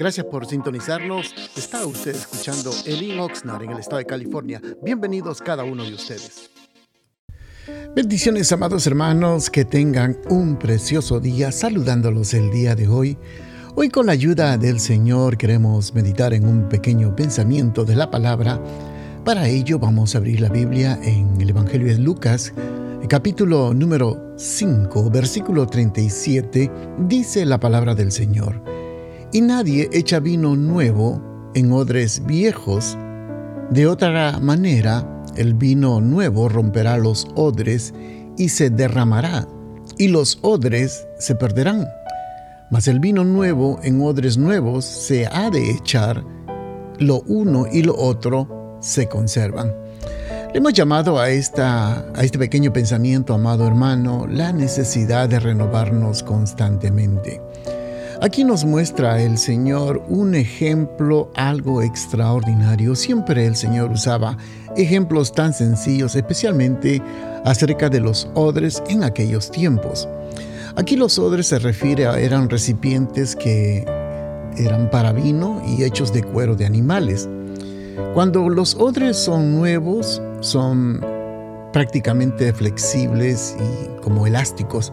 Gracias por sintonizarnos. Está usted escuchando Elin Oxnard en el estado de California. Bienvenidos cada uno de ustedes. Bendiciones, amados hermanos, que tengan un precioso día saludándolos el día de hoy. Hoy con la ayuda del Señor queremos meditar en un pequeño pensamiento de la palabra. Para ello vamos a abrir la Biblia en el Evangelio de Lucas, capítulo número 5, versículo 37, dice la palabra del Señor. Y nadie echa vino nuevo en odres viejos. De otra manera, el vino nuevo romperá los odres y se derramará, y los odres se perderán. Mas el vino nuevo en odres nuevos se ha de echar, lo uno y lo otro se conservan. Le hemos llamado a, esta, a este pequeño pensamiento, amado hermano, la necesidad de renovarnos constantemente. Aquí nos muestra el Señor un ejemplo algo extraordinario. Siempre el Señor usaba ejemplos tan sencillos, especialmente acerca de los odres en aquellos tiempos. Aquí los odres se refiere a eran recipientes que eran para vino y hechos de cuero de animales. Cuando los odres son nuevos, son prácticamente flexibles y como elásticos.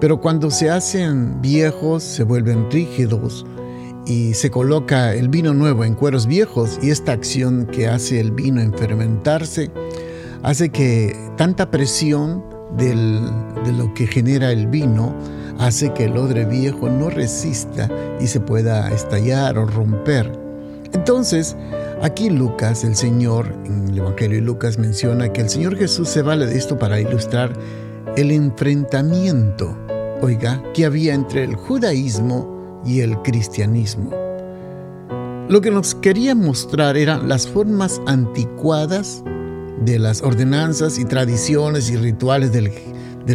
Pero cuando se hacen viejos, se vuelven rígidos y se coloca el vino nuevo en cueros viejos y esta acción que hace el vino en fermentarse hace que tanta presión de lo que genera el vino hace que el odre viejo no resista y se pueda estallar o romper. Entonces, aquí Lucas, el Señor, en el Evangelio de Lucas menciona que el Señor Jesús se vale de esto para ilustrar el enfrentamiento oiga, que había entre el judaísmo y el cristianismo. Lo que nos quería mostrar eran las formas anticuadas de las ordenanzas y tradiciones y rituales del,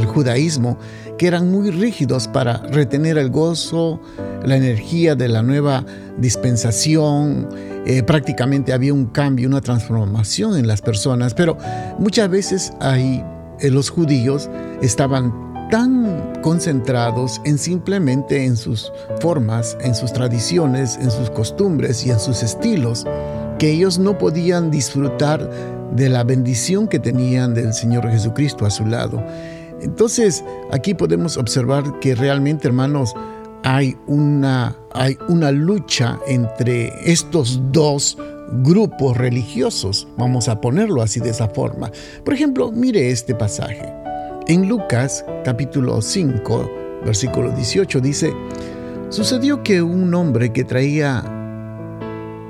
judaísmo, que eran muy rígidos para retener el gozo, la energía de la nueva dispensación. Eh, prácticamente había un cambio, una transformación en las personas, pero muchas veces ahí los judíos estaban tan concentrados en simplemente en sus formas, en sus tradiciones, en sus costumbres y en sus estilos, que ellos no podían disfrutar de la bendición que tenían del Señor Jesucristo a su lado. Entonces, aquí podemos observar que realmente, hermanos, hay una, hay una lucha entre estos dos grupos religiosos, vamos a ponerlo así de esa forma. Por ejemplo, mire este pasaje. En Lucas capítulo 5, versículo 18 dice, sucedió que un hombre que traía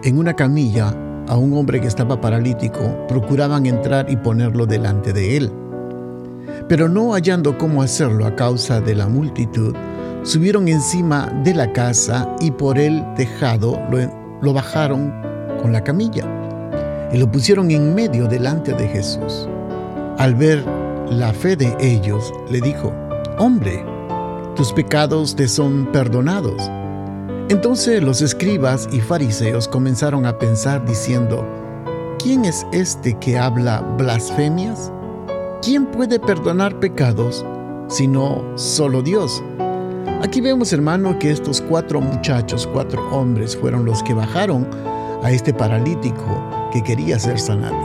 en una camilla a un hombre que estaba paralítico, procuraban entrar y ponerlo delante de él. Pero no hallando cómo hacerlo a causa de la multitud, subieron encima de la casa y por el tejado lo, lo bajaron con la camilla y lo pusieron en medio delante de Jesús. Al ver la fe de ellos, le dijo, Hombre, tus pecados te son perdonados. Entonces los escribas y fariseos comenzaron a pensar diciendo, ¿quién es este que habla blasfemias? ¿Quién puede perdonar pecados sino solo Dios? Aquí vemos, hermano, que estos cuatro muchachos, cuatro hombres, fueron los que bajaron a este paralítico que quería ser sanado.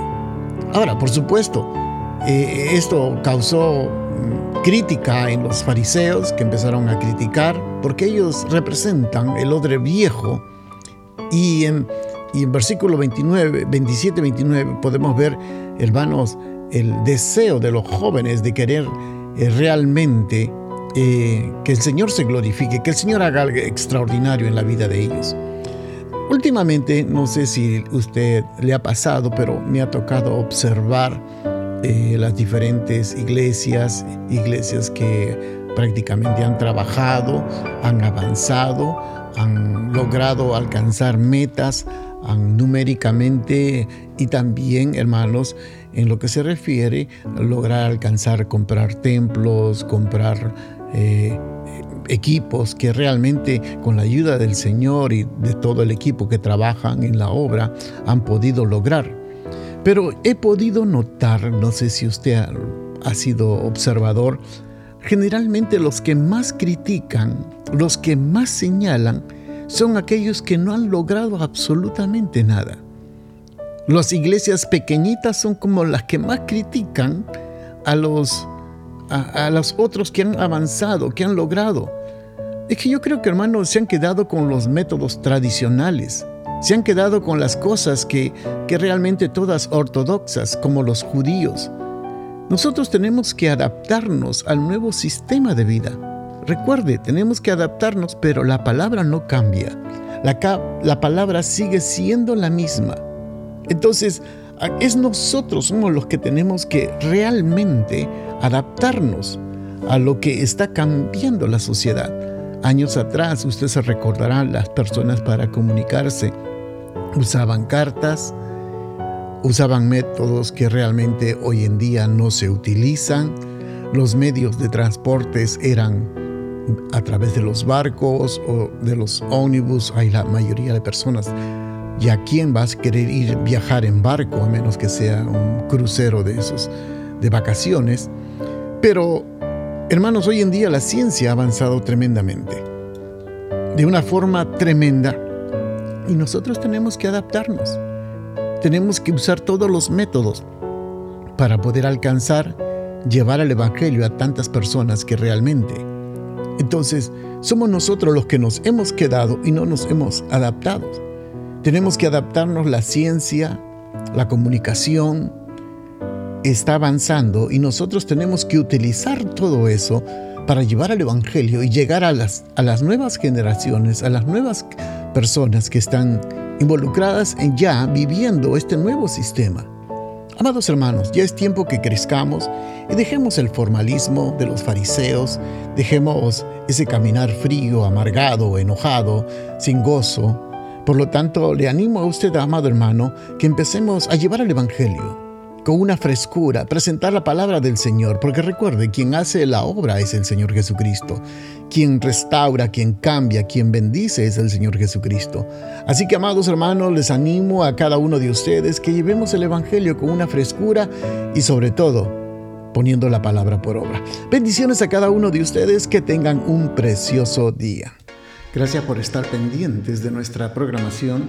Ahora, por supuesto, eh, esto causó mm, crítica en los fariseos que empezaron a criticar porque ellos representan el odre viejo y en, y en versículo 29, 27, 29 podemos ver, hermanos, el deseo de los jóvenes de querer eh, realmente eh, que el Señor se glorifique, que el Señor haga algo extraordinario en la vida de ellos. Últimamente, no sé si usted le ha pasado, pero me ha tocado observar eh, las diferentes iglesias, iglesias que prácticamente han trabajado, han avanzado, han logrado alcanzar metas numéricamente y también, hermanos, en lo que se refiere a lograr alcanzar, comprar templos, comprar eh, equipos que realmente con la ayuda del Señor y de todo el equipo que trabajan en la obra han podido lograr. Pero he podido notar, no sé si usted ha, sido observador, generalmente los que más critican, los que más señalan, son aquellos que no han logrado absolutamente nada. Las iglesias pequeñitas son como las que más critican a los, a, los otros que han avanzado, que han logrado. Es que yo creo que hermanos se han quedado con los métodos tradicionales, se han quedado con las cosas que, que realmente todas ortodoxas, como los judíos. Nosotros tenemos que adaptarnos al nuevo sistema de vida. Recuerde, tenemos que adaptarnos, pero la palabra no cambia. La, la palabra sigue siendo la misma. Entonces, es nosotros somos los que tenemos que realmente adaptarnos a lo que está cambiando la sociedad. Años atrás, usted se recordará, las personas para comunicarse usaban cartas, usaban métodos que realmente hoy en día no se utilizan. Los medios de transportes eran a través de los barcos o de los ómnibus. Hay la mayoría de personas ¿Y a quién vas a querer ir viajar en barco, a menos que sea un crucero de esos de vacaciones? Pero, hermanos, hoy en día la ciencia ha avanzado tremendamente, de una forma tremenda, y nosotros tenemos que adaptarnos. Tenemos que usar todos los métodos para poder alcanzar, llevar el Evangelio a tantas personas que realmente. Entonces, somos nosotros los que nos hemos quedado y no nos hemos adaptado. Tenemos que adaptarnos, la ciencia, la comunicación está avanzando y nosotros tenemos que utilizar todo eso para llevar al Evangelio y llegar a las, a las nuevas generaciones, a las nuevas personas que están involucradas en ya viviendo este nuevo sistema. Amados hermanos, ya es tiempo que crezcamos y dejemos el formalismo de los fariseos, dejemos ese caminar frío, amargado, enojado, sin gozo, por lo tanto, le animo a usted, amado hermano, que empecemos a llevar el Evangelio con una frescura, presentar la palabra del Señor, porque recuerde, quien hace la obra es el Señor Jesucristo, quien restaura, quien cambia, quien bendice es el Señor Jesucristo. Así que, amados hermanos, les animo a cada uno de ustedes que llevemos el Evangelio con una frescura y sobre todo poniendo la palabra por obra. Bendiciones a cada uno de ustedes, que tengan un precioso día. Gracias por estar pendientes de nuestra programación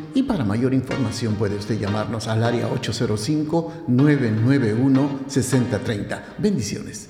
y para mayor información puede usted llamarnos al área 805-991-6030. Bendiciones.